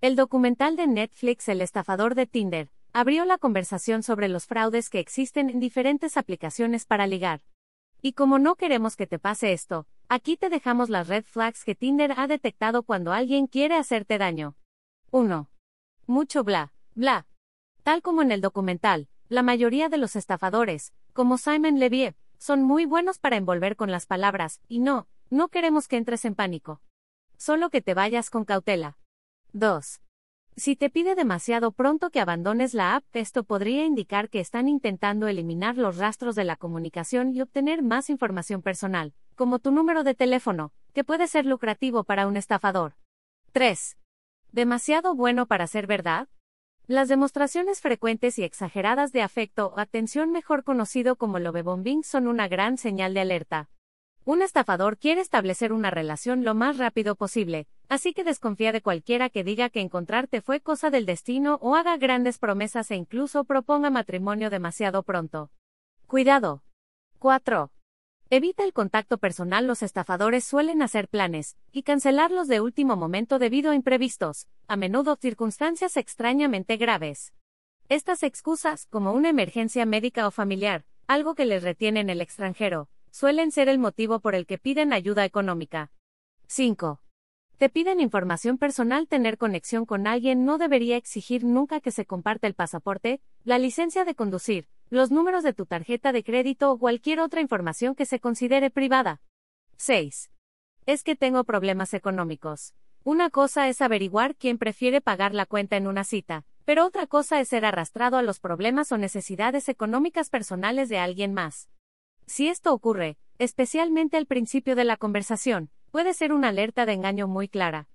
El documental de Netflix El estafador de Tinder abrió la conversación sobre los fraudes que existen en diferentes aplicaciones para ligar. Y como no queremos que te pase esto, aquí te dejamos las red flags que Tinder ha detectado cuando alguien quiere hacerte daño. 1. Mucho bla, bla. Tal como en el documental, la mayoría de los estafadores, como Simon Leviev, son muy buenos para envolver con las palabras, y no, no queremos que entres en pánico. Solo que te vayas con cautela. 2. Si te pide demasiado pronto que abandones la app, esto podría indicar que están intentando eliminar los rastros de la comunicación y obtener más información personal, como tu número de teléfono, que puede ser lucrativo para un estafador. 3. ¿Demasiado bueno para ser verdad? Las demostraciones frecuentes y exageradas de afecto o atención mejor conocido como lovebombing son una gran señal de alerta. Un estafador quiere establecer una relación lo más rápido posible, así que desconfía de cualquiera que diga que encontrarte fue cosa del destino o haga grandes promesas e incluso proponga matrimonio demasiado pronto. Cuidado. 4. Evita el contacto personal. Los estafadores suelen hacer planes y cancelarlos de último momento debido a imprevistos, a menudo circunstancias extrañamente graves. Estas excusas, como una emergencia médica o familiar, algo que les retiene en el extranjero, suelen ser el motivo por el que piden ayuda económica. 5. Te piden información personal. Tener conexión con alguien no debería exigir nunca que se comparte el pasaporte, la licencia de conducir, los números de tu tarjeta de crédito o cualquier otra información que se considere privada. 6. Es que tengo problemas económicos. Una cosa es averiguar quién prefiere pagar la cuenta en una cita, pero otra cosa es ser arrastrado a los problemas o necesidades económicas personales de alguien más. Si esto ocurre, especialmente al principio de la conversación, puede ser una alerta de engaño muy clara.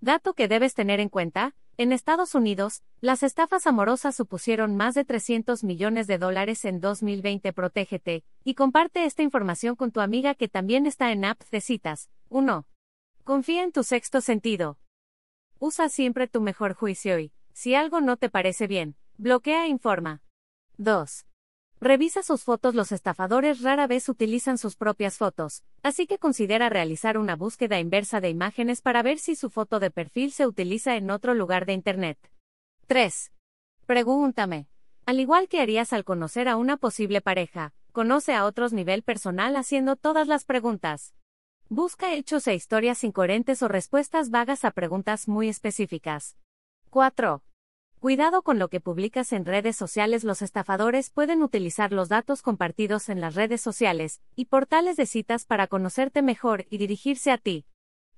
Dato que debes tener en cuenta, en Estados Unidos, las estafas amorosas supusieron más de 300 millones de dólares en 2020. Protégete, y comparte esta información con tu amiga que también está en apps de citas. 1. Confía en tu sexto sentido. Usa siempre tu mejor juicio y, si algo no te parece bien, bloquea e informa. 2. Revisa sus fotos. Los estafadores rara vez utilizan sus propias fotos, así que considera realizar una búsqueda inversa de imágenes para ver si su foto de perfil se utiliza en otro lugar de Internet. 3. Pregúntame. Al igual que harías al conocer a una posible pareja, conoce a otros nivel personal haciendo todas las preguntas. Busca hechos e historias incoherentes o respuestas vagas a preguntas muy específicas. 4. Cuidado con lo que publicas en redes sociales. Los estafadores pueden utilizar los datos compartidos en las redes sociales y portales de citas para conocerte mejor y dirigirse a ti.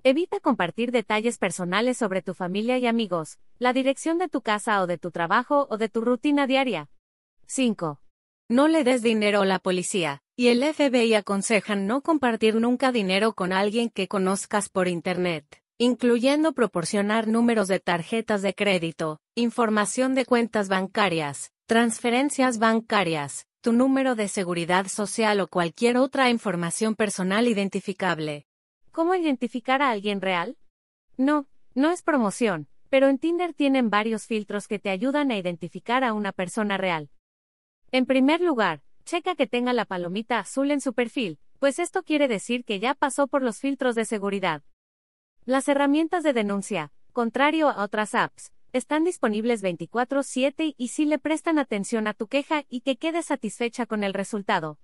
Evita compartir detalles personales sobre tu familia y amigos, la dirección de tu casa o de tu trabajo o de tu rutina diaria. 5. No le des dinero a la policía, y el FBI aconsejan no compartir nunca dinero con alguien que conozcas por Internet incluyendo proporcionar números de tarjetas de crédito, información de cuentas bancarias, transferencias bancarias, tu número de seguridad social o cualquier otra información personal identificable. ¿Cómo identificar a alguien real? No, no es promoción, pero en Tinder tienen varios filtros que te ayudan a identificar a una persona real. En primer lugar, checa que tenga la palomita azul en su perfil, pues esto quiere decir que ya pasó por los filtros de seguridad. Las herramientas de denuncia, contrario a otras apps, están disponibles 24/7 y si le prestan atención a tu queja y que quedes satisfecha con el resultado,